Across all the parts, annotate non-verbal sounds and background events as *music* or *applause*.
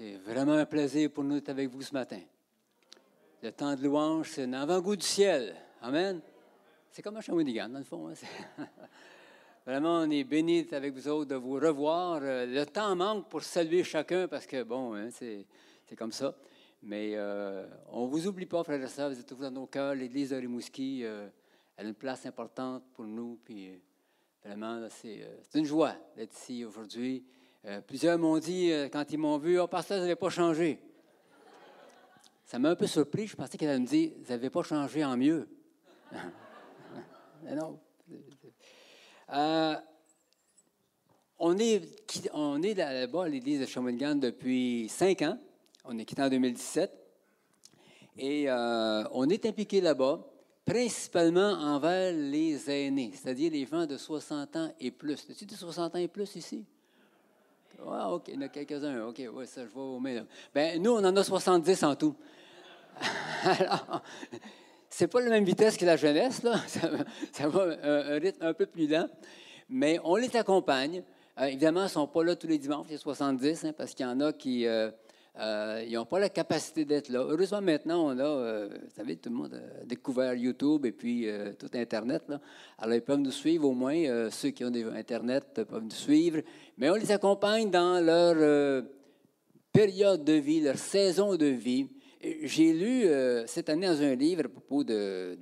C'est vraiment un plaisir pour nous d'être avec vous ce matin. Le temps de louange, c'est un avant-goût du ciel. Amen. C'est comme un Shawinigan, dans le fond. Hein. *laughs* Vraiment, on est d'être avec vous autres, de vous revoir. Euh, le temps manque pour saluer chacun parce que, bon, hein, c'est comme ça. Mais euh, on ne vous oublie pas, frères et sœurs, vous êtes toujours dans nos cœurs. L'Église de Rimouski, euh, elle a une place importante pour nous. Puis, vraiment, c'est une joie d'être ici aujourd'hui. Plusieurs m'ont dit, quand ils m'ont vu, oh, pasteur, vous n'avez pas changé. Ça m'a un peu surpris. Je pensais qu'elle allait me dire, vous n'avez pas changé en mieux. *laughs* Mais non. Euh, on est, on est là-bas à l'église de Shawinigan depuis cinq ans. On est quitté en 2017. Et euh, on est impliqué là-bas, principalement envers les aînés, c'est-à-dire les gens de 60 ans et plus. As-tu de 60 ans et plus ici? Ah, OK, il y en a quelques-uns. OK, oui, ça, je vois au mains. Bien, nous, on en a 70 en tout. *laughs* Alors, c'est pas la même vitesse que la jeunesse, là. Ça, va un, rythme un peu plus lent. Mais on les accompagne. Euh, évidemment, ils ne sont pas là tous les dimanches, a 70, hein, parce qu'il y en a qui n'ont euh, euh, pas la capacité d'être là. Heureusement, maintenant, on a, vous savez, tout le monde a découvert YouTube et puis tout Internet. Alors, ils peuvent nous suivre au moins. ceux qui ont des Internet peuvent nous suivre. Mais on les accompagne dans leur période de vie, leur saison de vie. J'ai lu euh, cette année dans un livre à propos de,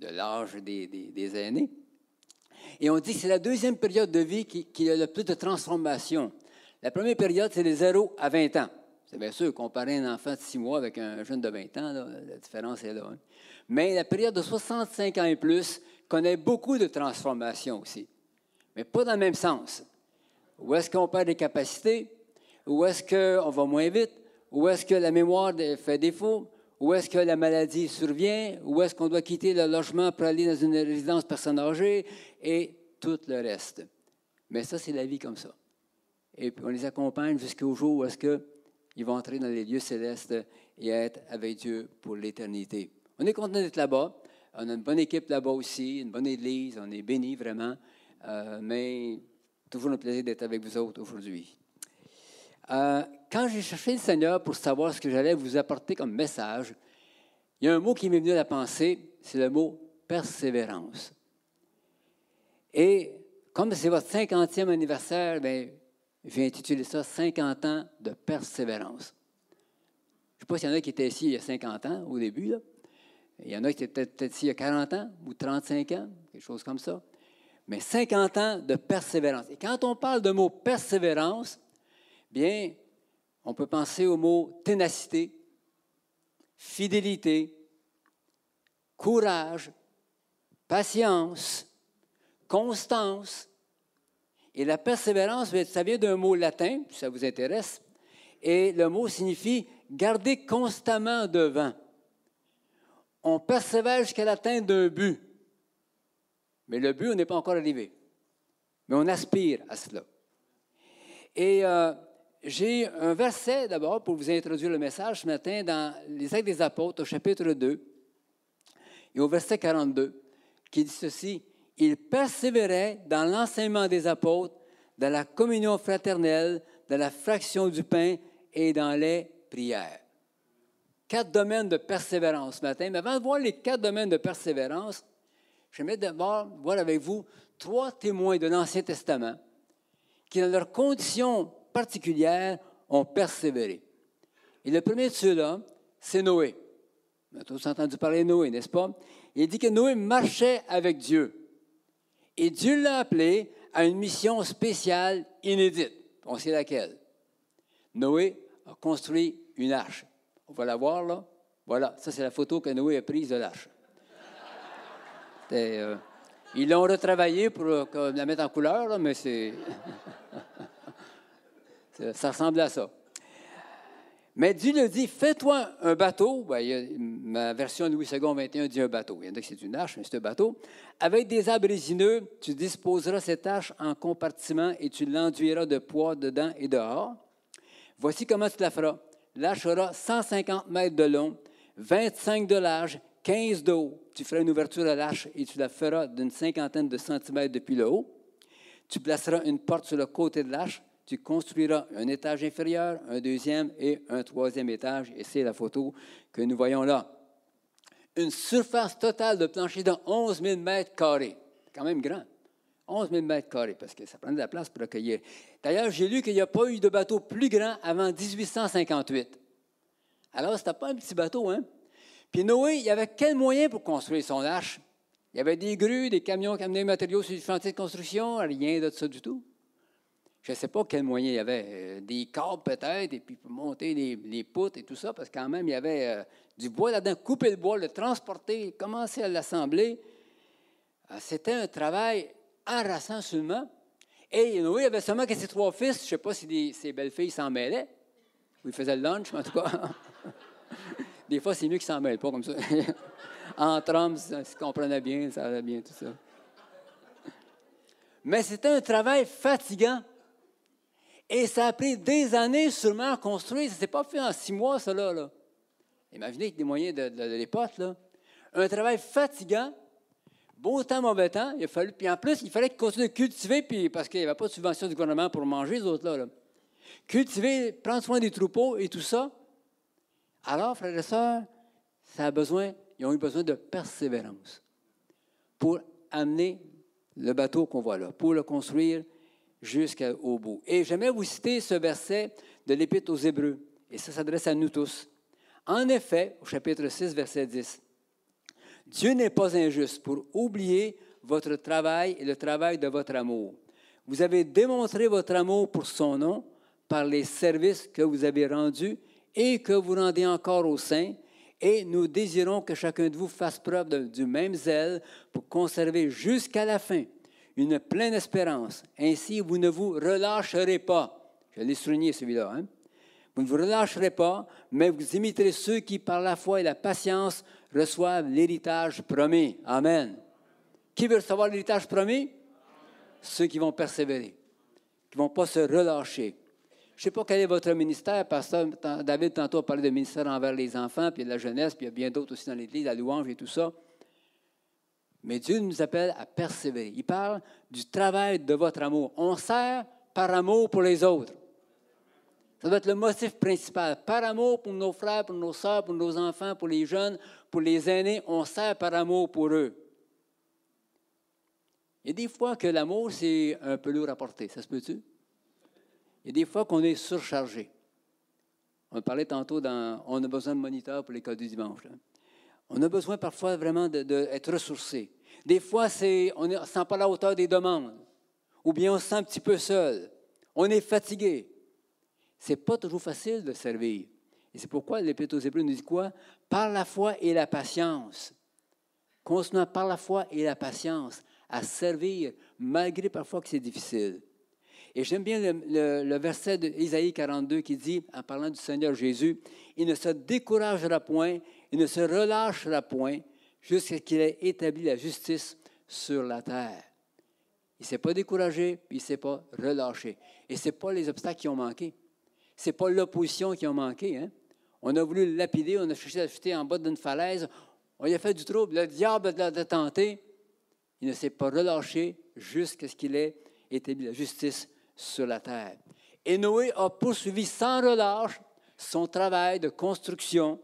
l'âge des, aînés. Et on dit que c'est la deuxième période de vie qui, a le plus de transformation. La première période, c'est de 0 à 20 ans. C'est bien sûr, comparer un enfant de 6 mois avec un jeune de 20 ans, la différence est là. Hein. Mais la période de 65 ans et plus connaît beaucoup de transformations aussi. Mais pas dans le même sens. Où est-ce qu'on perd des capacités? Où est-ce qu'on va moins vite? Où est-ce que la mémoire fait défaut? Où est-ce que la maladie survient? Où est-ce qu'on doit quitter le logement pour aller dans une résidence personne âgée? Et tout le reste. Mais ça, c'est la vie comme ça. Et puis on les accompagne jusqu'au jour où est-ce qu'ils vont entrer dans les lieux célestes et être avec Dieu pour l'éternité. On est content d'être là-bas. On a une bonne équipe là-bas aussi, une bonne église. On est bénis vraiment. Euh, mais toujours un plaisir d'être avec vous autres aujourd'hui. Euh, quand j'ai cherché le Seigneur pour savoir ce que j'allais vous apporter comme message, il y a un mot qui m'est venu à la pensée, c'est le mot persévérance. Et comme c'est votre 50e anniversaire, bien, j'ai intitulé ça 50 ans de persévérance. Je ne sais pas s'il y en a qui étaient ici il y a 50 ans, au début. Il y en a qui étaient peut-être ici il y a 40 ans ou 35 ans, quelque chose comme ça. Mais 50 ans de persévérance. Et quand on parle de mot persévérance, Bien, on peut penser au mot ténacité, fidélité, courage, patience, constance. Et la persévérance, ça vient d'un mot latin, si ça vous intéresse, et le mot signifie garder constamment devant. On persévère jusqu'à l'atteinte d'un but. Mais le but, on n'est pas encore arrivé. Mais on aspire à cela. Et euh, j'ai un verset d'abord pour vous introduire le message ce matin dans les Actes des Apôtres au chapitre 2 et au verset 42 qui dit ceci, Il persévérait dans l'enseignement des apôtres, dans la communion fraternelle, dans la fraction du pain et dans les prières. Quatre domaines de persévérance ce matin. Mais avant de voir les quatre domaines de persévérance, j'aimerais d'abord voir avec vous trois témoins de l'Ancien Testament qui, dans leurs conditions particulières ont persévéré. Et le premier de ceux-là, c'est Noé. On a tous entendu parler de Noé, n'est-ce pas? Il dit que Noé marchait avec Dieu. Et Dieu l'a appelé à une mission spéciale, inédite. On sait laquelle. Noé a construit une arche. On va la voir là. Voilà, ça c'est la photo que Noé a prise de l'arche. Euh, ils l'ont retravaillé pour euh, la mettre en couleur, mais c'est. *laughs* Ça ressemble à ça. Mais Dieu le dit, fais-toi un bateau. Ben, ma version Louis II 21 dit un bateau. Il y en a que c'est une arche, mais c'est un bateau. Avec des arbres résineux, tu disposeras cette arche en compartiments et tu l'enduiras de poids dedans et dehors. Voici comment tu la feras. L'arche aura 150 mètres de long, 25 de large, 15 de haut. Tu feras une ouverture à l'arche et tu la feras d'une cinquantaine de centimètres depuis le haut. Tu placeras une porte sur le côté de l'arche tu construiras un étage inférieur, un deuxième et un troisième étage. Et c'est la photo que nous voyons là. Une surface totale de plancher de 11 000 mètres carrés. Quand même grand. 11 000 mètres carrés, parce que ça prend de la place pour accueillir. D'ailleurs, j'ai lu qu'il n'y a pas eu de bateau plus grand avant 1858. Alors, ce n'était pas un petit bateau, hein? Puis Noé, il y avait quel moyen pour construire son arche? Il y avait des grues, des camions qui amenaient des matériaux sur du chantier de construction, rien de ça du tout. Je ne sais pas quel moyen il y avait. Euh, des câbles peut-être, et puis monter les, poutres et tout ça, parce que quand même, il y avait euh, du bois là-dedans. Couper le bois, le transporter, commencer à l'assembler. Euh, c'était un travail harassant seulement. Et Noé avait seulement que ses trois fils. Je ne sais pas si ses belles-filles s'en mêlaient. Ou ils faisaient le lunch, en tout cas. *laughs* Des fois, c'est mieux qu'ils s'en mêlent pas comme ça. *laughs* Entre hommes, ça se comprenait bien, ça allait bien, tout ça. Mais c'était un travail fatigant. Et ça a pris des années sûrement à construire. Ça ne s'est pas fait en six mois, ça, là. Imaginez avec des moyens de, l'époque, là. Un travail fatigant, beau temps, mauvais temps. Il a fallu, puis en plus, il fallait continuer de cultiver, puis, parce qu'il n'y avait pas de subvention du gouvernement pour manger, les autres-là. Là. Cultiver, prendre soin des troupeaux et tout ça. Alors, frères et sœurs, ça a besoin, ils ont eu besoin de persévérance pour amener le bateau qu'on voit là, pour le construire jusqu'au bout. Et j'aimerais vous citer ce verset de l'Épître aux Hébreux, et ça s'adresse à nous tous. En effet, au chapitre 6, verset 10, Dieu n'est pas injuste pour oublier votre travail et le travail de votre amour. Vous avez démontré votre amour pour son nom par les services que vous avez rendus et que vous rendez encore aux saints, et nous désirons que chacun de vous fasse preuve du même zèle pour conserver jusqu'à la fin une pleine espérance. Ainsi, vous ne vous relâcherez pas. Je l'ai souligné celui-là. Hein? Vous ne vous relâcherez pas, mais vous imiterez ceux qui, par la foi et la patience, reçoivent l'héritage promis. Amen. Qui veut recevoir l'héritage promis? Ceux qui vont persévérer, qui ne vont pas se relâcher. Je ne sais pas quel est votre ministère. Pasteur David, tantôt, a parlé de ministère envers les enfants, puis de la jeunesse, puis il y a bien d'autres aussi dans l'Église, la louange et tout ça. Mais Dieu nous appelle à persévérer. Il parle du travail de votre amour. On sert par amour pour les autres. Ça doit être le motif principal. Par amour pour nos frères, pour nos soeurs, pour nos enfants, pour les jeunes, pour les aînés, on sert par amour pour eux. Il y a des fois que l'amour, c'est un peu lourd à porter. Ça se peut-tu? Il y a des fois qu'on est surchargé. On parlait tantôt dans On a besoin de moniteurs pour l'école du dimanche. On a besoin parfois vraiment d'être ressourcé. Des fois, on ne sent pas la hauteur des demandes. Ou bien on se sent un petit peu seul. On est fatigué. Ce n'est pas toujours facile de servir. Et c'est pourquoi l'Épître aux Hébreux nous dit quoi? Par la foi et la patience. Continuons par la foi et la patience à servir, malgré parfois que c'est difficile. Et j'aime bien le, verset d'Isaïe 42 qui dit, en parlant du Seigneur Jésus, Il ne se découragera point, il ne se relâchera point, jusqu'à ce qu'il ait établi la justice sur la terre. Il ne s'est pas découragé, il ne s'est pas relâché. Et ce n'est pas les obstacles qui ont manqué. Ce n'est pas l'opposition qui a manqué. Hein. On a voulu le lapider, on a cherché à jeter en bas d'une falaise, on lui a fait du trouble. Le diable l'a tenté. Il ne s'est pas relâché jusqu'à ce qu'il ait établi la justice sur la terre. Et Noé a poursuivi sans relâche son travail de construction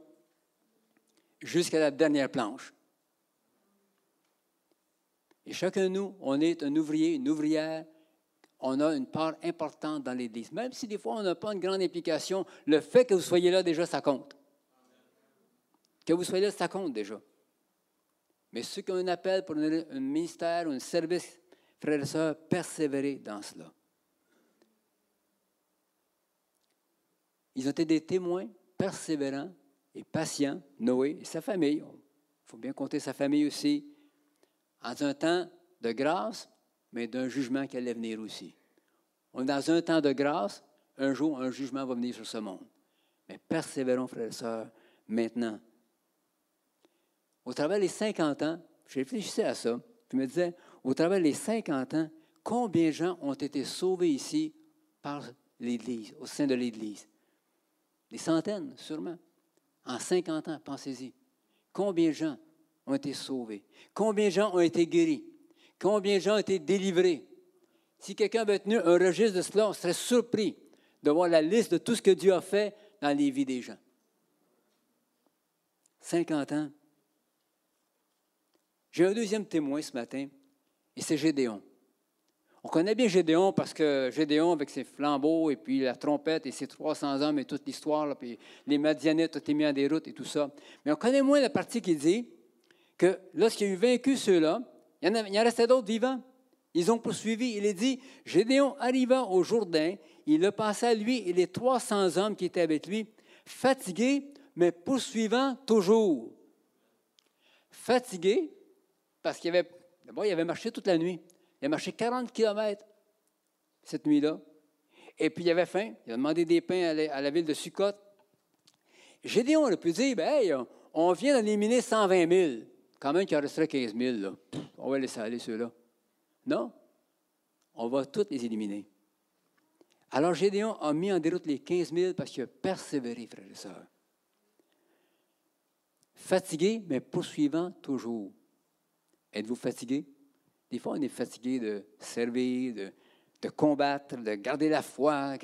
jusqu'à la dernière planche. Et chacun de nous, on est un ouvrier, une ouvrière, on a une part importante dans l'Église. Même si des fois on n'a pas une grande implication, le fait que vous soyez là déjà, ça compte. Que vous soyez là, ça compte déjà. Mais ceux qui ont un appel pour un ministère ou un service, frères et sœurs, persévérez dans cela. Ils ont été des témoins persévérants et patients, Noé et sa famille. Il faut bien compter sa famille aussi, en un temps de grâce, mais d'un jugement qui allait venir aussi. On est dans un temps de grâce, un jour, un jugement va venir sur ce monde. Mais persévérons, frères et sœurs, maintenant. Au travers des 50 ans, je réfléchissais à ça, je me disais, au travers des 50 ans, combien de gens ont été sauvés ici par l'Église, au sein de l'Église? Des centaines, sûrement. En 50 ans, pensez-y. Combien de gens ont été sauvés? Combien de gens ont été guéris? Combien de gens ont été délivrés? Si quelqu'un avait tenu un registre de cela, on serait surpris de voir la liste de tout ce que Dieu a fait dans les vies des gens. 50 ans. J'ai un deuxième témoin ce matin, et c'est Gédéon. On connaît bien Gédéon parce que Gédéon, avec ses flambeaux et puis la trompette et ses 300 hommes et toute l'histoire, puis les Madianites ont été mis en déroute et tout ça. Mais on connaît moins la partie qui dit que lorsqu'il a eu vaincu ceux-là, il y en, en restait d'autres vivants. Ils ont poursuivi. Il est dit Gédéon arriva au Jourdain, il a passé à lui et les 300 hommes qui étaient avec lui, fatigués, mais poursuivant toujours. Fatigués, parce qu'il avait, avait marché toute la nuit. Il a marché 40 kilomètres cette nuit-là. Et puis il avait faim. Il a demandé des pains à la, ville de Sukkot. Gédéon a pu dire, ben, on vient d'éliminer 120 000. Quand même qu'il en resterait 15 000. on va laisser aller ceux-là. Non? On va tous les éliminer. Alors Gédéon a mis en déroute les 15 000 parce qu'il a persévéré, frères et sœurs. Fatigué, mais poursuivant toujours. Êtes-vous fatigué? Des fois, on est fatigué de servir, de, combattre, de garder la foi.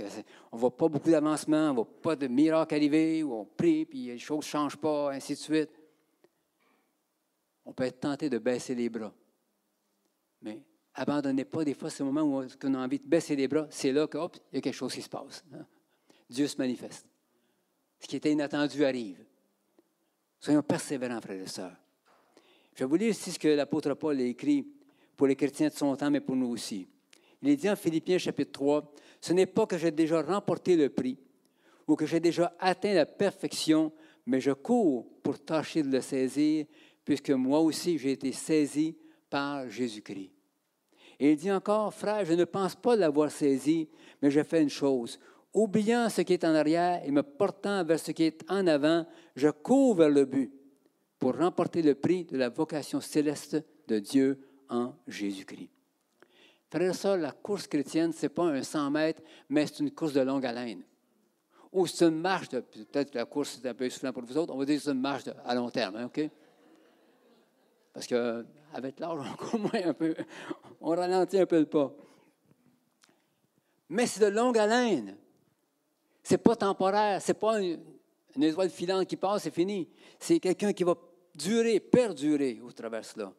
on ne voit pas beaucoup d'avancement, on ne voit pas de miracle arriver, où on prie, puis les choses ne changent pas, ainsi de suite. On peut être tenté de baisser les bras. Mais abandonnez pas des fois ce moment où on a envie de baisser les bras. C'est là qu'il y a quelque chose qui se passe. Hein. Dieu se manifeste. Ce qui était inattendu arrive. Soyons persévérants, frères et sœurs. Je vais vous lire ici ce que l'apôtre Paul a écrit pour les chrétiens de son temps, mais pour nous aussi. Il est dit en Philippiens chapitre 3, Ce n'est pas que j'ai déjà remporté le prix ou que j'ai déjà atteint la perfection, mais je cours pour tâcher de le saisir, puisque moi aussi j'ai été saisi par Jésus-Christ. Et il dit encore, Frère, je ne pense pas l'avoir saisi, mais je fais une chose. Oubliant ce qui est en arrière et me portant vers ce qui est en avant, je cours vers le but pour remporter le prix de la vocation céleste de Dieu en Jésus-Christ. Frère ça, la course chrétienne, ce n'est pas un 100 mètres, mais c'est une course de longue haleine. Ou c'est une marche, peut-être la course est un peu essoufflant pour vous autres, on va dire c'est une marche à long terme, hein, OK? Parce qu'avec l'âge, on moins un peu, on ralentit un peu le pas. Mais c'est de longue haleine. C'est pas temporaire, c'est pas une, étoile filante qui passe, c'est fini. C'est quelqu'un qui va durer, perdurer au travers de cela.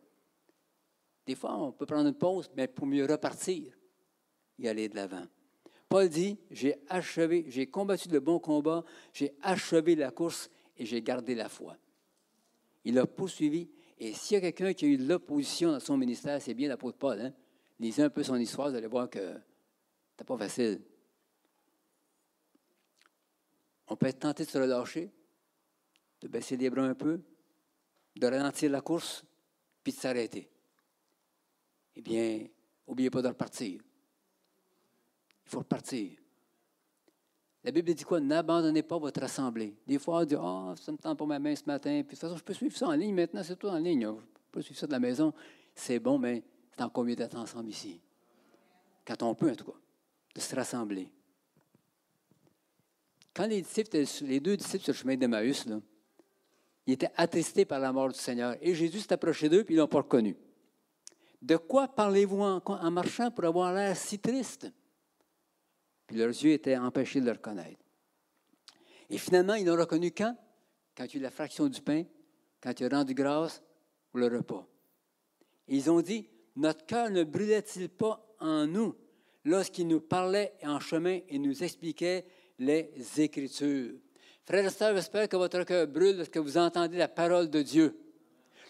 Des fois, on peut prendre une pause, mais pour mieux repartir et aller de l'avant. Paul dit, j'ai achevé, j'ai combattu le bon combat, j'ai achevé la course et j'ai gardé la foi. Il a poursuivi. Et s'il y a quelqu'un qui a eu de l'opposition dans son ministère, c'est bien l'apôtre Paul. Hein? Lisez un peu son histoire, vous allez voir que ce pas facile. On peut être tenté de se relâcher, de baisser les bras un peu, de ralentir la course, puis de s'arrêter eh bien, n'oubliez pas de repartir. Il faut repartir. La Bible dit quoi? N'abandonnez pas votre assemblée. Des fois, on dit Ah, oh, ça me tente pas ma main ce matin. Puis de toute façon, je peux suivre ça en ligne maintenant, c'est tout en ligne. Je peux suivre ça de la maison. C'est bon, mais c'est encore mieux d'être ensemble ici. Quand on peut, en tout cas, de se rassembler. Quand les, disciples, les deux disciples sur le chemin d'Emmaüs, ils étaient attristés par la mort du Seigneur. Et Jésus s'est approché d'eux, puis ils ne l'ont pas reconnu. De quoi parlez-vous en, marchant pour avoir l'air si triste? Puis leurs yeux étaient empêchés de le reconnaître. Et finalement, ils l'ont reconnu quand? Quand il y a eu la fraction du pain, quand il a rendu grâce pour le repas. Ils ont dit, notre cœur ne brûlait-il pas en nous lorsqu'il nous parlait en chemin et nous expliquait les Écritures? Frères et sœurs, j'espère que votre cœur brûle lorsque vous entendez la parole de Dieu.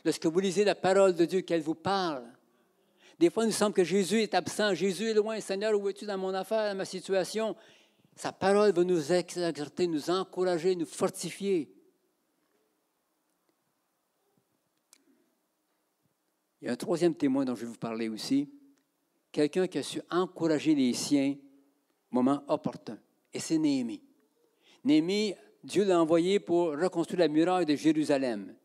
Lorsque vous lisez la parole de Dieu, qu'elle vous parle. Des fois, il nous semble que Jésus est absent. Jésus est loin. Seigneur, où es-tu dans mon affaire, dans ma situation? Sa parole va nous exercer, nous encourager, nous fortifier. Il y a un troisième témoin dont je vais vous parler aussi. Quelqu'un qui a su encourager les siens moment opportun. Et c'est Néhémie. Néhémie, Dieu l'a envoyé pour reconstruire la muraille de Jérusalem.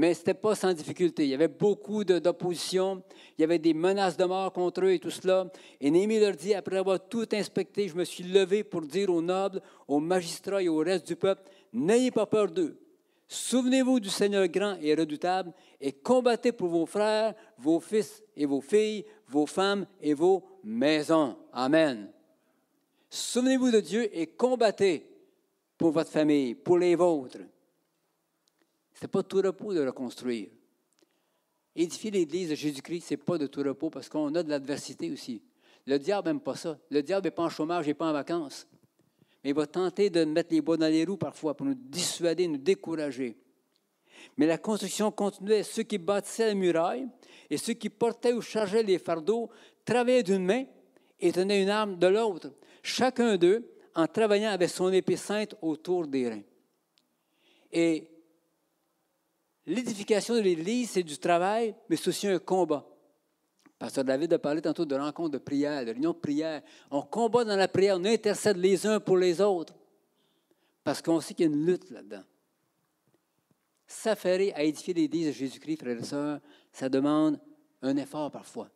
Mais ce n'était pas sans difficulté. Il y avait beaucoup d'opposition. Il y avait des menaces de mort contre eux et tout cela. Et Néhémie leur dit, après avoir tout inspecté, je me suis levé pour dire aux nobles, aux magistrats et au reste du peuple, n'ayez pas peur d'eux. Souvenez-vous du Seigneur grand et redoutable et combattez pour vos frères, vos fils et vos filles, vos femmes et vos maisons. Amen. Souvenez-vous de Dieu et combattez pour votre famille, pour les vôtres. Ce n'est pas tout repos de reconstruire. Édifier l'Église de Jésus-Christ, ce n'est pas de tout repos parce qu'on a de l'adversité aussi. Le diable n'aime pas ça. Le diable n'est pas en chômage, il n'est pas en vacances. Mais il va tenter de mettre les bois dans les roues parfois pour nous dissuader, nous décourager. Mais la construction continuait. Ceux qui bâtissaient la muraille et ceux qui portaient ou chargeaient les fardeaux travaillaient d'une main et tenaient une arme de l'autre. Chacun d'eux en travaillant avec son épée sainte autour des reins. Et l'édification de l'Église, c'est du travail, mais c'est aussi un combat. Pasteur David a parlé tantôt de rencontres de prière, de réunions de prière. On combat dans la prière, on intercède les uns pour les autres. Parce qu'on sait qu'il y a une lutte là-dedans. S'affairer à édifier l'Église de Jésus-Christ, frères et sœurs, ça demande un effort parfois.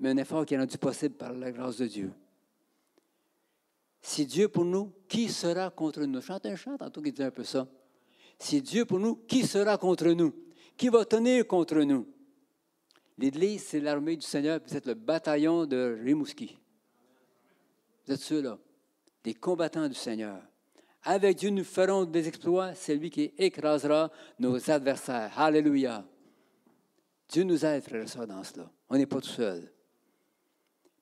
Mais un effort qui est rendu possible par la grâce de Dieu. Si Dieu pour nous, qui sera contre nous? Chante un chant tantôt qui dit un peu ça. Si Dieu pour nous, qui sera contre nous? Qui va tenir contre nous? L'Église, c'est l'armée du Seigneur, vous êtes le bataillon de Rimouski. Vous êtes ceux-là, des combattants du Seigneur. Avec Dieu, nous ferons des exploits. C'est lui qui écrasera nos adversaires. Alléluia. Dieu nous aide, frères et sœurs, dans cela. On n'est pas tout seul.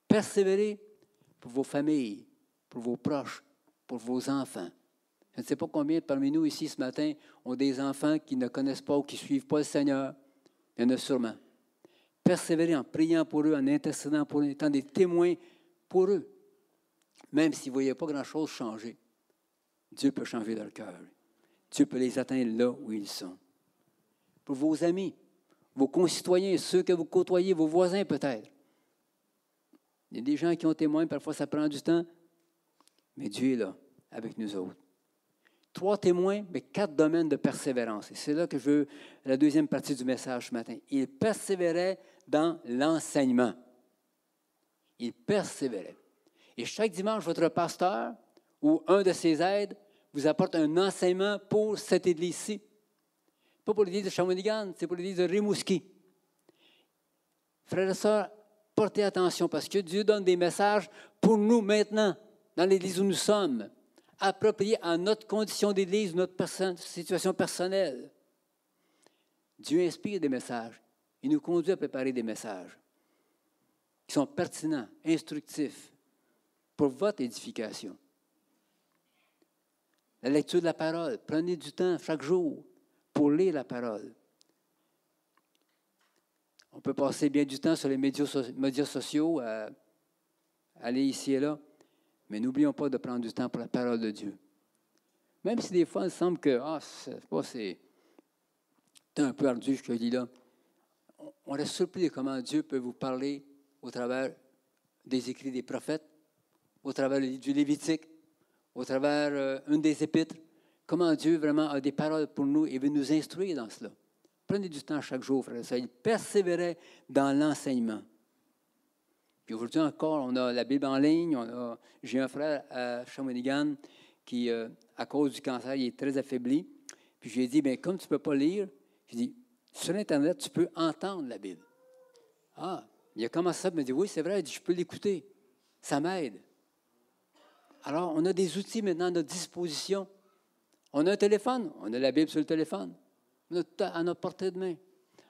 Persévérez pour vos familles, pour vos proches, pour vos enfants. Je ne sais pas combien parmi nous ici ce matin ont des enfants qui ne connaissent pas ou qui ne suivent pas le Seigneur. Il y en a sûrement. Persévérez en priant pour eux, en intercédant pour eux, en étant des témoins pour eux. Même s'ils ne voyaient pas grand-chose changer, Dieu peut changer leur cœur. Dieu peut les atteindre là où ils sont. Pour vos amis, vos concitoyens, ceux que vous côtoyez, vos voisins peut-être. Il y a des gens qui ont témoin, parfois ça prend du temps, mais Dieu est là avec nous autres. Trois témoins, mais quatre domaines de persévérance. Et c'est là que je veux la deuxième partie du message ce matin. Il persévérait dans l'enseignement. Il persévérait. Et chaque dimanche, votre pasteur ou un de ses aides vous apporte un enseignement pour cette église-ci. Pas pour l'église de Shawinigan, c'est pour l'église de Rimouski. Frères et sœurs, portez attention parce que Dieu donne des messages pour nous maintenant dans l'Église où nous sommes, appropriés à notre condition d'Église, notre situation personnelle. Dieu inspire des messages. Il nous conduit à préparer des messages qui sont pertinents, instructifs pour votre édification. La lecture de la parole. Prenez du temps chaque jour pour lire la parole. On peut passer bien du temps sur les médias, sociaux, à aller ici et là. Mais n'oublions pas de prendre du temps pour la parole de Dieu. Même si des fois, il semble que ah, c'est un peu ardu ce que je dis là. On reste surpris de comment Dieu peut vous parler au travers des écrits des prophètes, au travers du Lévitique, au travers euh, une des épîtres. Comment Dieu vraiment a des paroles pour nous et veut nous instruire dans cela. Prenez du temps chaque jour, frère. Ça, il persévérait dans l'enseignement aujourd'hui encore, on a la Bible en ligne. j'ai un frère à Shawinigan qui, euh, à cause du cancer, il est très affaibli. Puis j'ai dit, bien, comme tu ne peux pas lire, j'ai dit, sur Internet, tu peux entendre la Bible. Ah, il a commencé à me dire, oui, c'est vrai, je peux l'écouter. Ça m'aide. Alors, on a des outils maintenant à notre disposition. On a un téléphone, on a la Bible sur le téléphone. On a tout à notre portée de main.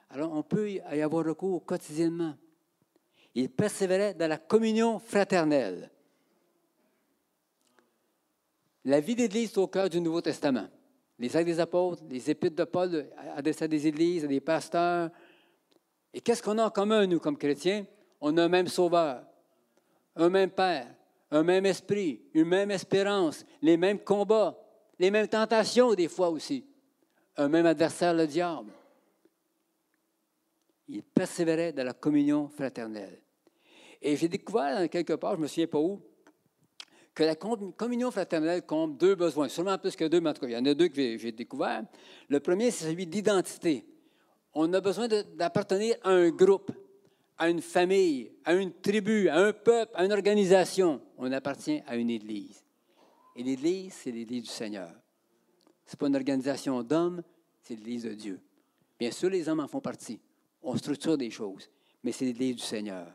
Alors, on peut y avoir recours quotidiennement. Il persévérait dans la communion fraternelle. La vie d'Église est au cœur du Nouveau Testament. Les actes des apôtres, les épîtres de Paul adressés à des églises, à des pasteurs. Et qu'est-ce qu'on a en commun, nous, comme chrétiens? On a un même sauveur, un même Père, un même esprit, une même espérance, les mêmes combats, les mêmes tentations des fois aussi, un même adversaire, le diable il persévérait dans la communion fraternelle. Et j'ai découvert quelque part, je ne me souviens pas où, que la communion fraternelle compte deux besoins, sûrement plus que deux, mais en tout cas, il y en a deux que j'ai découverts. Le premier, c'est celui d'identité. On a besoin d'appartenir à un groupe, à une famille, à une tribu, à un peuple, à une organisation. On appartient à une Église. Et l'Église, c'est l'Église du Seigneur. Ce n'est pas une organisation d'hommes, c'est l'Église de Dieu. Bien sûr, les hommes en font partie on structure des choses, mais c'est l'Église du Seigneur.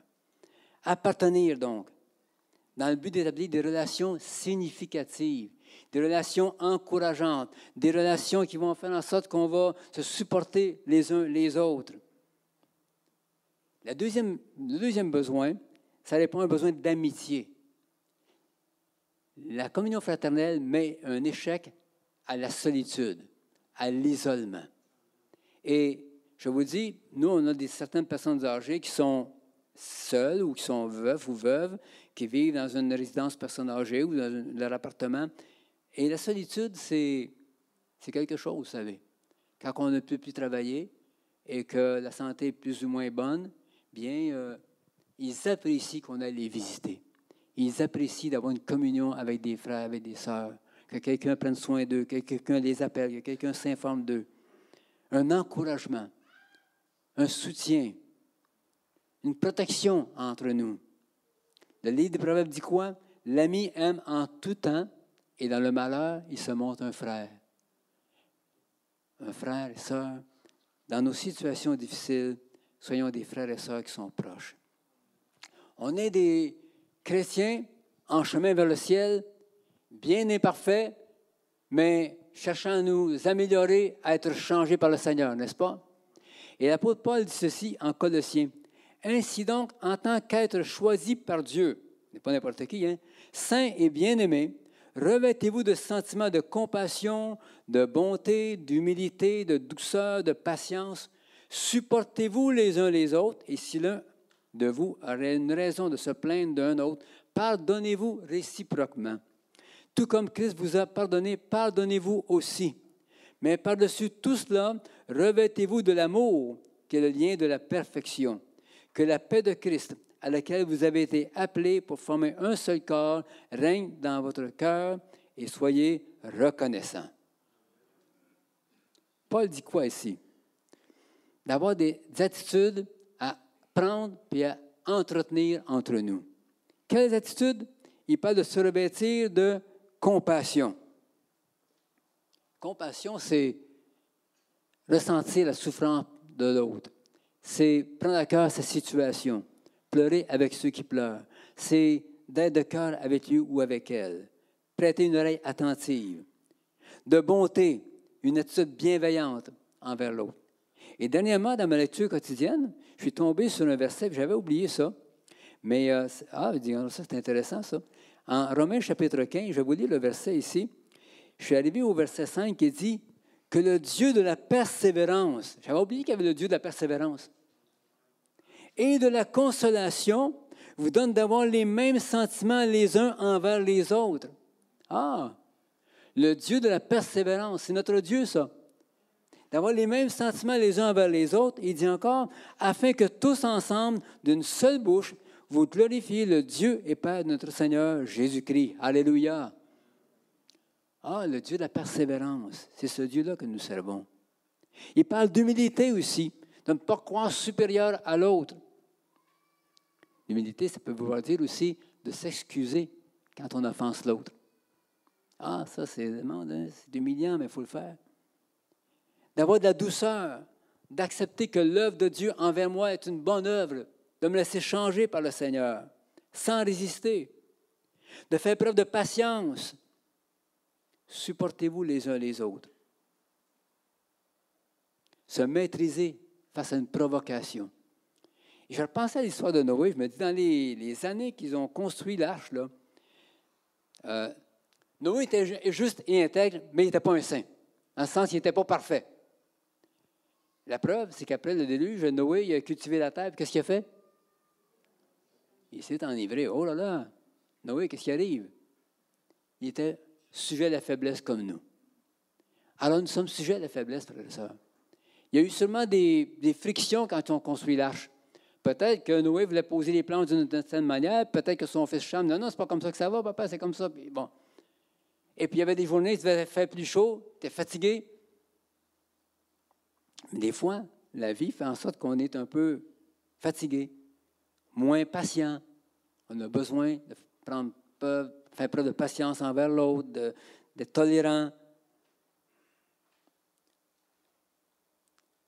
Appartenir donc, dans le but d'établir des relations significatives, des relations encourageantes, des relations qui vont faire en sorte qu'on va se supporter les uns les autres. La deuxième, le deuxième besoin, ça répond à un besoin d'amitié. La communion fraternelle met un échec à la solitude, à l'isolement. Et je vous dis, nous, on a des, certaines personnes âgées qui sont seules ou qui sont veuves ou veuves, qui vivent dans une résidence personne âgée ou dans leur appartement. Et la solitude, c'est, c'est quelque chose, vous savez. Quand on ne peut plus travailler et que la santé est plus ou moins bonne, bien, euh, ils apprécient qu'on aille les visiter. Ils apprécient d'avoir une communion avec des frères, avec des sœurs, que quelqu'un prenne soin d'eux, que quelqu'un les appelle, que quelqu'un s'informe d'eux. Un encouragement, un soutien, une protection entre nous. Le livre des Proverbes dit quoi? L'ami aime en tout temps et dans le malheur, il se montre un frère. Un frère et sœur. Dans nos situations difficiles, soyons des frères et sœurs qui sont proches. On est des chrétiens en chemin vers le ciel, bien imparfaits, mais cherchant à nous améliorer, à être changés par le Seigneur, n'est-ce pas? Et l'apôtre Paul dit ceci en Colossiens. Ainsi donc, en tant qu'être choisi par Dieu, n'est pas n'importe qui, hein, saint et bien-aimé, revêtez-vous de sentiments de compassion, de bonté, d'humilité, de douceur, de patience. Supportez-vous les uns les autres, et si l'un de vous aurait une raison de se plaindre d'un autre, pardonnez-vous réciproquement. Tout comme Christ vous a pardonné, pardonnez-vous aussi. Mais par-dessus tout cela, revêtez-vous de l'amour, qui est le lien de la perfection. Que la paix de Christ, à laquelle vous avez été appelés pour former un seul corps, règne dans votre cœur et soyez reconnaissants. Paul dit quoi ici? D'avoir des attitudes à prendre et à entretenir entre nous. Quelles attitudes? Il parle de se revêtir de compassion. Compassion, c'est ressentir la souffrance de l'autre. C'est prendre à cœur sa situation. Pleurer avec ceux qui pleurent. C'est d'être de cœur avec lui ou avec elle. Prêter une oreille attentive. De bonté, une attitude bienveillante envers l'autre. Et dernièrement, dans ma lecture quotidienne, je suis tombé sur un verset, j'avais oublié ça. Mais, euh, ah, ça c'est intéressant ça. En Romains chapitre 15, je vais vous lire le verset ici. Je suis arrivé au verset 5 qui dit que le Dieu de la persévérance, j'avais oublié qu'il y avait le Dieu de la persévérance, et de la consolation vous donne d'avoir les mêmes sentiments les uns envers les autres. Ah, le Dieu de la persévérance, c'est notre Dieu ça. D'avoir les mêmes sentiments les uns envers les autres. Il dit encore, afin que tous ensemble, d'une seule bouche, vous glorifiez le Dieu et Père de notre Seigneur Jésus-Christ. Alléluia. Ah, le Dieu de la persévérance, c'est ce Dieu-là que nous servons. Il parle d'humilité aussi, de ne pas croire supérieur à l'autre. L'humilité, ça peut vouloir dire aussi de s'excuser quand on offense l'autre. Ah, ça, c'est humiliant, mais il faut le faire. D'avoir de la douceur, d'accepter que l'œuvre de Dieu envers moi est une bonne œuvre, de me laisser changer par le Seigneur, sans résister, de faire preuve de patience. Supportez-vous les uns les autres. Se maîtriser face à une provocation. Et je repensais à l'histoire de Noé. Je me dis, dans les, années qu'ils ont construit l'arche, là, euh, Noé était juste et intègre, mais il n'était pas un saint. En ce sens, il n'était pas parfait. La preuve, c'est qu'après le déluge, Noé il a cultivé la terre. Qu'est-ce qu'il a fait? Il s'est enivré. Oh là là! Noé, qu'est-ce qui arrive? Il était sujet à la faiblesse comme nous. Alors nous sommes sujets à la faiblesse, frère et sœurs. Il y a eu seulement des, des frictions quand on construit l'arche. Peut-être que Noé voulait poser les plans d'une certaine manière, peut-être que son fils Cham, non, non, c'est pas comme ça que ça va, papa, c'est comme ça. bon. Et puis il y avait des journées, il devait faire plus chaud, tu es fatigué. Mais des fois, la vie fait en sorte qu'on est un peu fatigué, moins patient. On a besoin de prendre faire de patience envers l'autre, d'être tolérant.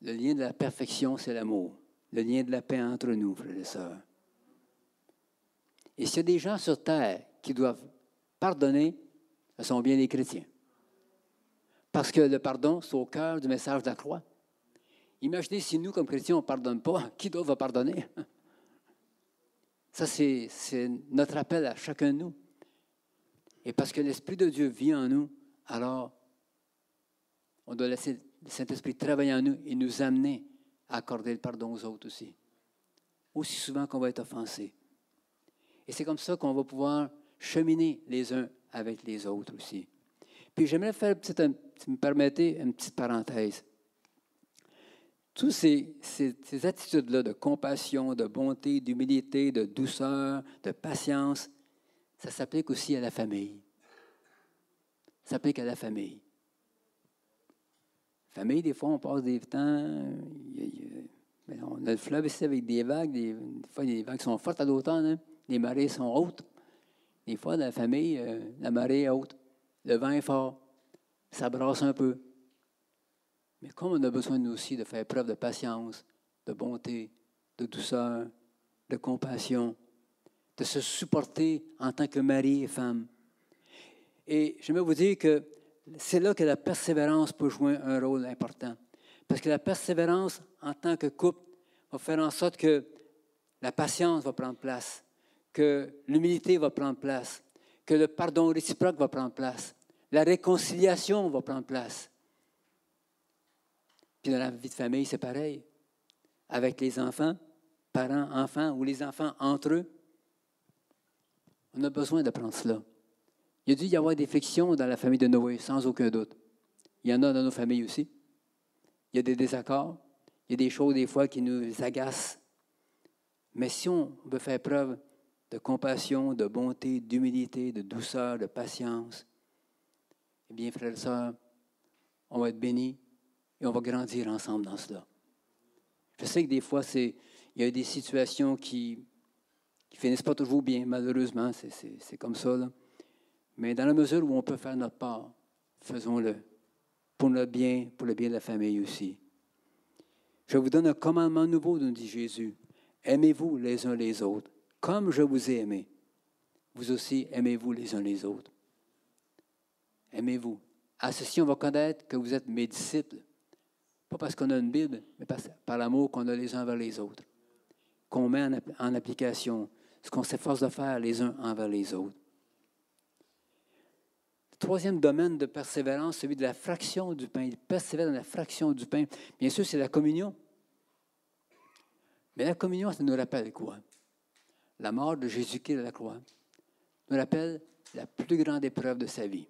Le lien de la perfection, c'est l'amour. Le lien de la paix entre nous, frères et sœurs. Et s'il y a des gens sur terre qui doivent pardonner, ce sont bien les chrétiens. Parce que le pardon, c'est au cœur du message de la croix. Imaginez si nous, comme chrétiens, on ne pardonne pas, *laughs* qui d'autre va pardonner? Ça, c'est notre appel à chacun de nous. Et parce que l'Esprit de Dieu vit en nous, alors on doit laisser le Saint-Esprit travailler en nous et nous amener à accorder le pardon aux autres aussi. Aussi souvent qu'on va être offensé. Et c'est comme ça qu'on va pouvoir cheminer les uns avec les autres aussi. Puis j'aimerais faire, si vous me permettez, une petite parenthèse. Toutes ces attitudes-là de compassion, de bonté, d'humilité, de douceur, de patience, ça s'applique aussi à la famille. Ça s'applique à la famille. Famille, des fois, on passe des temps. Ben, on a le fleuve ici avec des vagues. Des, fois, les vagues sont fortes à l'automne. Hein. Les marées sont hautes. Des fois, dans la famille, euh, la marée est haute. Le vent est fort. Ça brasse un peu. Mais comme on a besoin, nous aussi, de faire preuve de patience, de bonté, de douceur, de compassion, de se supporter en tant que mari et femme. Et j'aimerais vous dire que c'est là que la persévérance peut jouer un rôle important. Parce que la persévérance en tant que couple va faire en sorte que la patience va prendre place, que l'humilité va prendre place, que le pardon réciproque va prendre place, la réconciliation va prendre place. Puis dans la vie de famille, c'est pareil. Avec les enfants, parents, enfants, ou les enfants entre eux, on a besoin de prendre cela. Il y a dû y avoir des frictions dans la famille de Noé, sans aucun doute. Il y en a dans nos familles aussi. Il y a des désaccords. Il y a des choses, des fois, qui nous agacent. Mais si on veut faire preuve de compassion, de bonté, d'humilité, de douceur, de patience, eh bien, frères et sœurs, on va être bénis et on va grandir ensemble dans cela. Je sais que des fois, il y a des situations qui ne finissent pas toujours bien, malheureusement, c'est comme ça. Mais dans la mesure où on peut faire notre part, faisons-le pour notre bien, pour le bien de la famille aussi. Je vous donne un commandement nouveau, nous dit Jésus. Aimez-vous les uns les autres, comme je vous ai aimé. Vous aussi, aimez-vous les uns les autres. Aimez-vous. À ceci, on va connaître que vous êtes mes disciples. Pas parce qu'on a une Bible, mais par, l'amour qu'on a les uns envers les autres. Qu'on met en application ce qu'on s'efforce de faire les uns envers les autres. Troisième domaine de persévérance, celui de la fraction du pain. Il persévère dans la fraction du pain. Bien sûr, c'est la communion. Mais la communion, ça nous rappelle quoi? La mort de Jésus-Christ à la croix nous rappelle la plus grande épreuve de sa vie.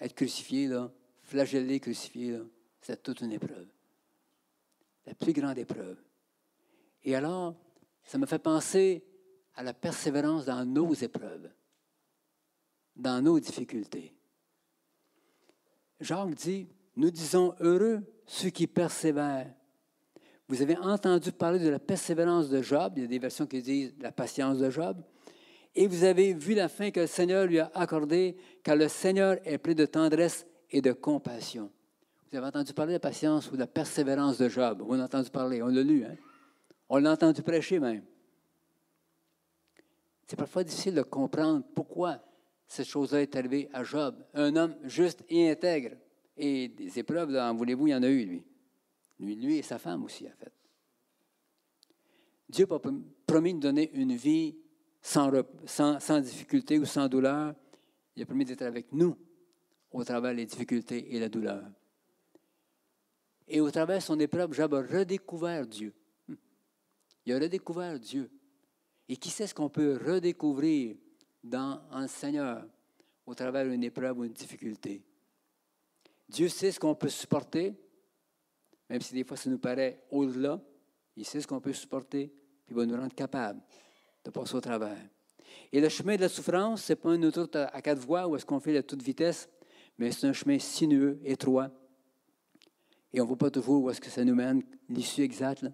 Être crucifié, là, flagellé, crucifié, c'est toute une épreuve. La plus grande épreuve. Et alors, ça me fait penser à la persévérance dans nos épreuves dans nos difficultés. Jacques dit, nous disons heureux ceux qui persévèrent. Vous avez entendu parler de la persévérance de Job, il y a des versions qui disent la patience de Job, et vous avez vu la fin que le Seigneur lui a accordée, car le Seigneur est plein de tendresse et de compassion. Vous avez entendu parler de la patience ou de la persévérance de Job. On a entendu parler, on l'a lu, hein? On l'a entendu prêcher même. C'est parfois difficile de comprendre pourquoi cette chose-là est arrivée à Job, un homme juste et intègre. Et des épreuves, en voulez-vous, il y en a eu, lui. Lui, et sa femme aussi, en fait. Dieu a promis de donner une vie sans difficulté ou sans douleur. Il a promis d'être avec nous au travers des difficultés et la douleur. Et au travers de son épreuve, Job a redécouvert Dieu. Il a redécouvert Dieu. Et qui sait ce qu'on peut redécouvrir dans un Seigneur au travers d'une épreuve ou une difficulté? Dieu sait ce qu'on peut supporter, même si des fois ça nous paraît au-delà. Il sait ce qu'on peut supporter, puis il va nous rendre capables de passer au travers. Et le chemin de la souffrance, ce n'est pas une autoroute à quatre voies où est-ce qu'on fait à toute vitesse, mais c'est un chemin sinueux, étroit. Et on ne voit pas toujours où est-ce que ça nous mène, l'issue exacte.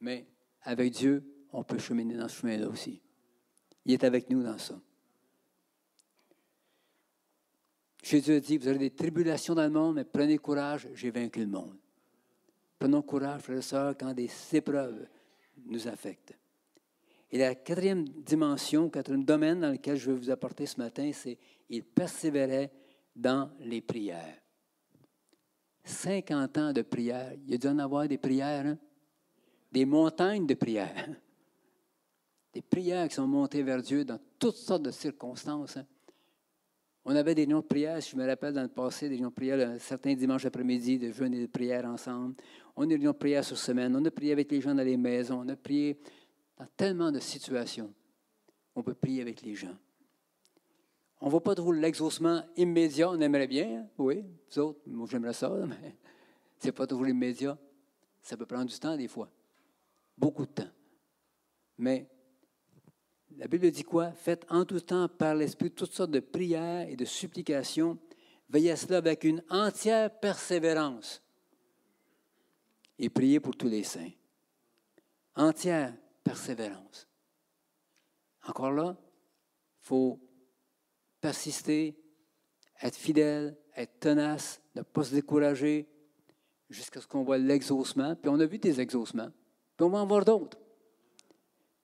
Mais avec Dieu, on peut cheminer dans ce chemin-là aussi. Il est avec nous dans ça. Jésus a dit, vous aurez des tribulations dans le monde, mais prenez courage, j'ai vaincu le monde. Prenons courage, frères et sœurs, quand des épreuves nous affectent. Et la quatrième dimension, quatrième domaine dans lequel je veux vous apporter ce matin, c'est il persévérait dans les prières. 50 ans de prières. Il y a dû en avoir des prières, hein? Des montagnes de prières. Des prières qui sont montées vers Dieu dans toutes sortes de circonstances. Hein? On avait des noms de prières, je me rappelle dans le passé, des noms de prières, certains dimanches après-midi, de jeûnes et de prières ensemble. On a des noms de prières sur semaine, on a prié avec les gens dans les maisons, on a prié dans tellement de situations. On peut prier avec les gens. On ne voit pas trop l'exaucement immédiat, on aimerait bien, hein? oui, vous autres, moi j'aimerais ça, *laughs* mais ce n'est pas toujours immédiat. Ça peut prendre du temps des fois, beaucoup de temps. Mais la Bible dit quoi? Faites en tout temps par l'Esprit toutes sortes de prières et de supplications. Veillez à cela avec une entière persévérance. Et priez pour tous les saints. Entière persévérance. Encore là, il faut persister, être fidèle, être tenace, ne pas se décourager jusqu'à ce qu'on voit l'exaucement. Puis on a vu des exaucements. Puis on va en voir d'autres?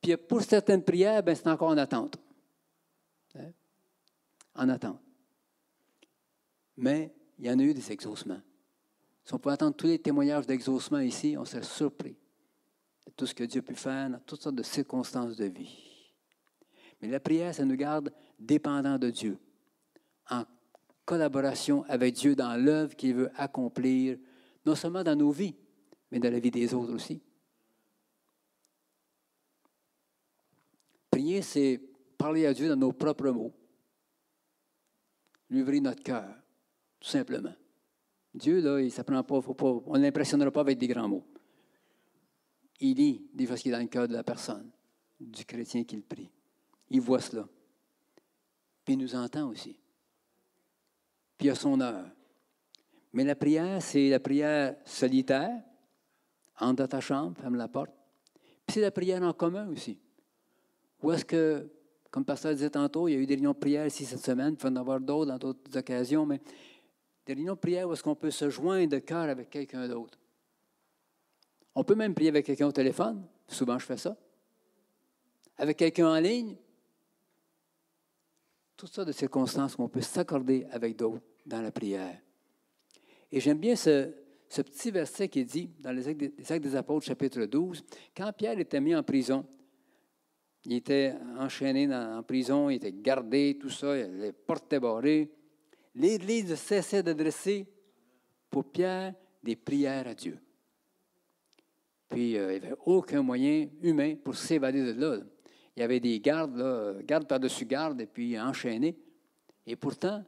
Puis pour certaines prières, ben, c'est encore en attente. Hein? En attente. Mais il y en a eu des exaucements. Si on pouvait attendre tous les témoignages d'exaucement ici, on serait surpris de tout ce que Dieu a pu faire dans toutes sortes de circonstances de vie. Mais la prière, ça nous garde dépendants de Dieu, en collaboration avec Dieu dans l'œuvre qu'il veut accomplir, non seulement dans nos vies, mais dans la vie des autres aussi. C'est parler à Dieu dans nos propres mots, lui ouvrir notre cœur, tout simplement. Dieu, là, il s'apprend pas, faut pas, on ne l'impressionnera pas avec des grands mots. Il lit des choses qui est dans le cœur de la personne, du chrétien qu'il prie. Il voit cela. Puis il nous entend aussi. Puis a son heure. Mais la prière, c'est la prière solitaire, entre dans ta chambre, ferme la porte. Puis c'est la prière en commun aussi. Ou est-ce que, comme le pasteur disait tantôt, il y a eu des réunions de prière ici cette semaine, il faut en avoir d'autres dans d'autres occasions, mais des réunions de prière où est-ce qu'on peut se joindre de cœur avec quelqu'un d'autre? On peut même prier avec quelqu'un au téléphone. Souvent, je fais ça. Avec quelqu'un en ligne. Toutes sortes de circonstances qu'on peut s'accorder avec d'autres dans la prière. Et j'aime bien ce, petit verset qui dit dans les actes des Apôtres, chapitre 12. Quand Pierre était mis en prison, il était enchaîné en prison, il était gardé, tout ça, les portes étaient barrées. L'Église cessait d'adresser pour Pierre des prières à Dieu. Puis euh, il n'y avait aucun moyen humain pour s'évader de là. Il y avait des gardes, là, garde par-dessus garde, et puis enchaînés. Et pourtant,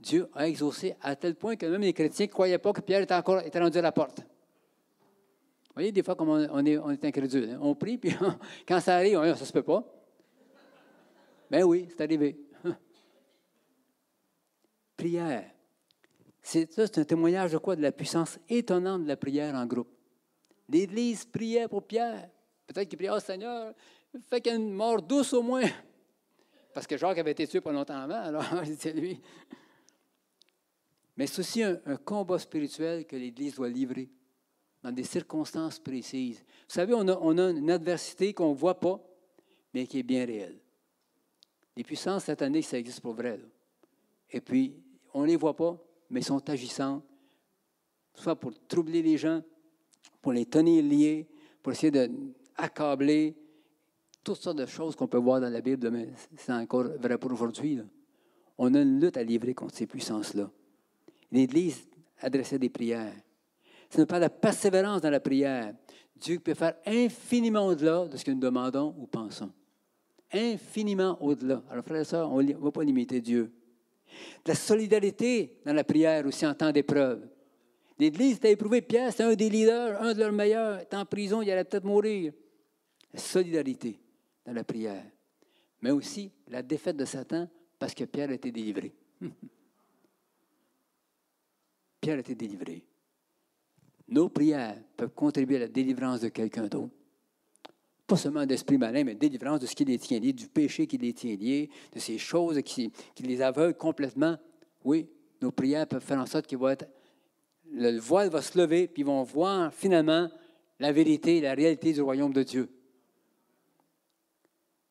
Dieu a exaucé à tel point que même les chrétiens ne croyaient pas que Pierre était encore était rendu à la porte. Vous voyez, des fois, comme on, est, incrédule. Hein. On prie, puis *laughs* quand ça arrive, on dit, ça ne se peut pas. Ben oui, c'est arrivé. *laughs* Prière. C'est, ça, c'est un témoignage de quoi? De la puissance étonnante de la prière en groupe. L'Église priait pour Pierre. Peut-être qu'il priait, oh Seigneur, fais qu'il y ait une mort douce au moins. *laughs* Parce que Jacques avait été tué pas longtemps avant, alors c'était lui. Mais c'est aussi un combat spirituel que l'Église doit livrer dans des circonstances précises. Vous savez, on a, une adversité qu'on ne voit pas, mais qui est bien réelle. Les puissances sataniques, ça existe pour vrai. Et puis, on ne les voit pas, mais elles sont agissantes, soit pour troubler les gens, pour les tenir liés, pour essayer d'accabler, toutes sortes de choses qu'on peut voir dans la Bible, mais c'est encore vrai pour aujourd'hui. On a une lutte à livrer contre ces puissances-là. L'Église adressait des prières. Ce n'est pas la persévérance dans la prière. Dieu peut faire infiniment au-delà de ce que nous demandons ou pensons. Infiniment au-delà. Alors, frères et sœurs, on ne va pas limiter Dieu. la solidarité dans la prière aussi en temps d'épreuve. L'Église était éprouvée. Pierre, c'est un des leaders, un de leurs meilleurs. Il était en prison, il allait peut-être mourir. La solidarité dans la prière. Mais aussi la défaite de Satan parce que Pierre a été délivré. *laughs* Pierre a été délivré. Nos prières peuvent contribuer à la délivrance de quelqu'un d'autre. Pas seulement d'esprit malin, mais délivrance de ce qui les tient liés, du péché qui les tient liés, de ces choses qui, les aveuglent complètement. Oui, nos prières peuvent faire en sorte qu'ils vont être. Le voile va se lever, puis ils vont voir finalement la vérité, la réalité du royaume de Dieu.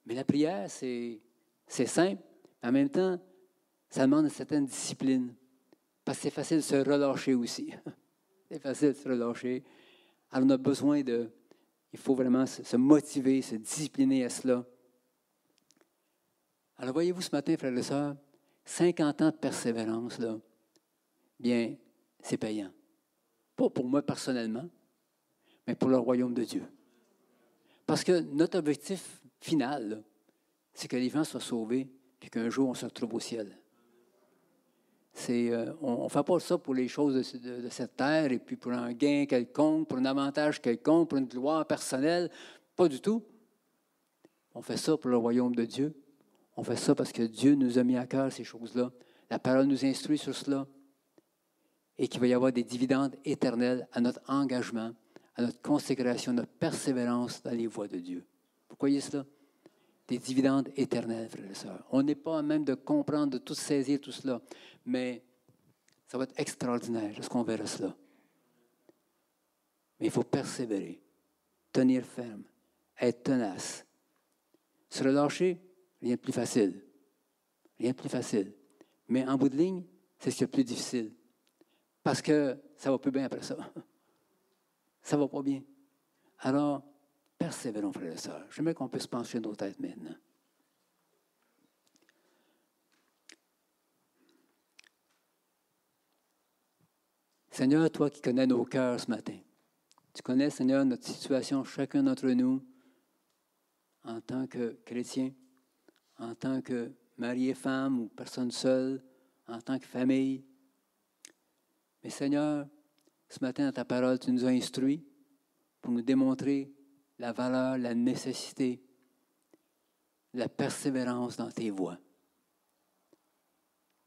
Mais la prière, c'est, simple. En même temps, ça demande une certaine discipline. Parce que c'est facile de se relâcher aussi. *laughs* c'est facile de se relâcher. Alors, on a besoin de. Il faut vraiment se, motiver, se discipliner à cela. Alors, voyez-vous ce matin, frères et sœurs, 50 ans de persévérance, là, bien, c'est payant. Pas pour moi personnellement, mais pour le royaume de Dieu. Parce que notre objectif final, c'est que les gens soient sauvés, et qu'un jour on se retrouve au ciel. Euh, on ne fait pas ça pour les choses de, cette terre et puis pour un gain quelconque, pour un avantage quelconque, pour une gloire personnelle. Pas du tout. On fait ça pour le royaume de Dieu. On fait ça parce que Dieu nous a mis à cœur ces choses-là. La parole nous instruit sur cela. Et qu'il va y avoir des dividendes éternels à notre engagement, à notre consécration, à notre persévérance dans les voies de Dieu. Vous croyez cela? Des dividendes éternels, frères et sœurs. On n'est pas même de comprendre, de tout saisir tout cela, mais ça va être extraordinaire lorsqu'on verra cela. Mais il faut persévérer, tenir ferme, être tenace. Se relâcher, rien de plus facile. Rien de plus facile. Mais en bout de ligne, c'est ce qui est le plus difficile. Parce que ça va plus bien après ça. *laughs* Ça va pas bien. Alors, persévérons, frères et sœurs. J'aimerais qu'on puisse pencher nos têtes maintenant. Seigneur, toi qui connais nos cœurs ce matin, tu connais, Seigneur, notre situation, chacun d'entre nous, en tant que chrétien, en tant que mari et femme ou personne seule, en tant que famille. Mais Seigneur, ce matin, dans ta parole, tu nous as instruits pour nous démontrer la valeur, la nécessité, la persévérance dans tes voies.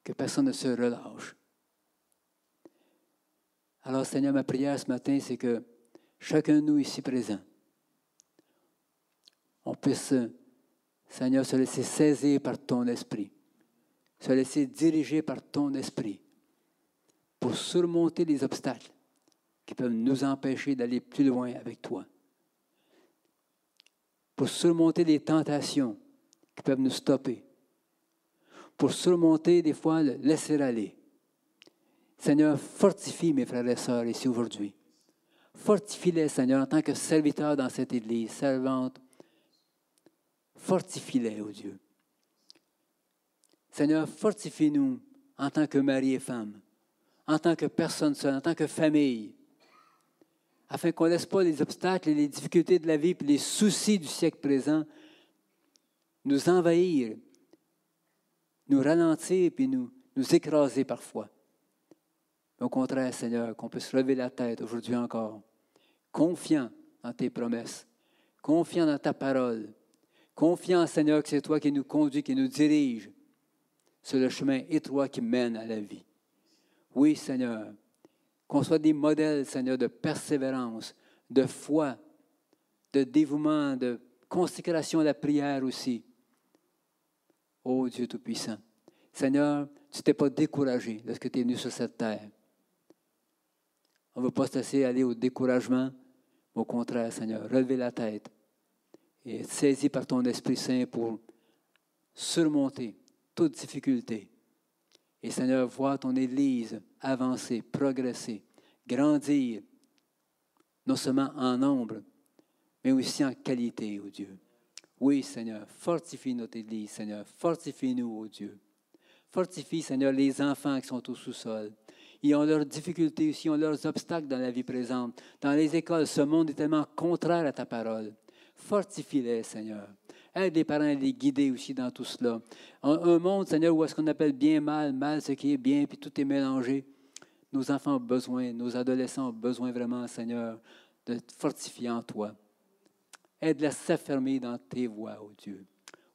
Que personne ne se relâche. Alors, Seigneur, ma prière ce matin, c'est que chacun de nous ici présent, on puisse, Seigneur, se laisser saisir par ton esprit, se laisser diriger par ton esprit pour surmonter les obstacles qui peuvent nous empêcher d'aller plus loin avec toi, pour surmonter les tentations qui peuvent nous stopper, pour surmonter des fois le laisser aller, Seigneur, fortifie mes frères et sœurs ici aujourd'hui. Fortifie-les, Seigneur, en tant que serviteur dans cette Église, servante. Fortifie-les, oh Dieu. Seigneur, fortifie-nous en tant que mari et femme, en tant que personne seule, en tant que famille, afin qu'on ne laisse pas les obstacles et les difficultés de la vie, puis les soucis du siècle présent nous envahir, nous ralentir, nous, nous écraser parfois. Au contraire, Seigneur, qu'on puisse lever la tête aujourd'hui encore, confiant en tes promesses, confiant dans ta parole, confiant, Seigneur, que c'est toi qui nous conduis, qui nous dirige sur le chemin étroit qui mène à la vie. Oui, Seigneur, qu'on soit des modèles, Seigneur, de persévérance, de foi, de dévouement, de consécration à la prière aussi. Ô Dieu Tout-Puissant, Seigneur, tu t'es pas découragé lorsque tu es venu sur cette terre. On ne veut pas se laisser aller au découragement. Au contraire, Seigneur, relever la tête et être saisi par ton Esprit Saint pour surmonter toute difficulté. Et Seigneur, voir ton Église avancer, progresser, grandir, non seulement en nombre, mais aussi en qualité, oh Dieu. Oui, Seigneur, fortifie notre Église, Seigneur. Fortifie-nous, oh Dieu. Fortifie, Seigneur, les enfants qui sont au sous-sol. Ils ont leurs difficultés aussi, ils ont leurs obstacles dans la vie présente. Dans les écoles, ce monde est tellement contraire à ta parole. Fortifie-les, Seigneur. Aide les parents à les guider aussi dans tout cela. Un, monde, Seigneur, où est-ce qu'on appelle bien mal, mal ce qui est bien, puis tout est mélangé. Nos enfants ont besoin, nos adolescents ont besoin vraiment, Seigneur, de fortifier en toi. Aide-les à s'affermer dans tes voies, ô oh Dieu.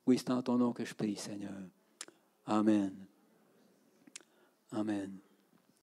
Oui, c'est en ton nom que je prie, Seigneur. Amen. Amen.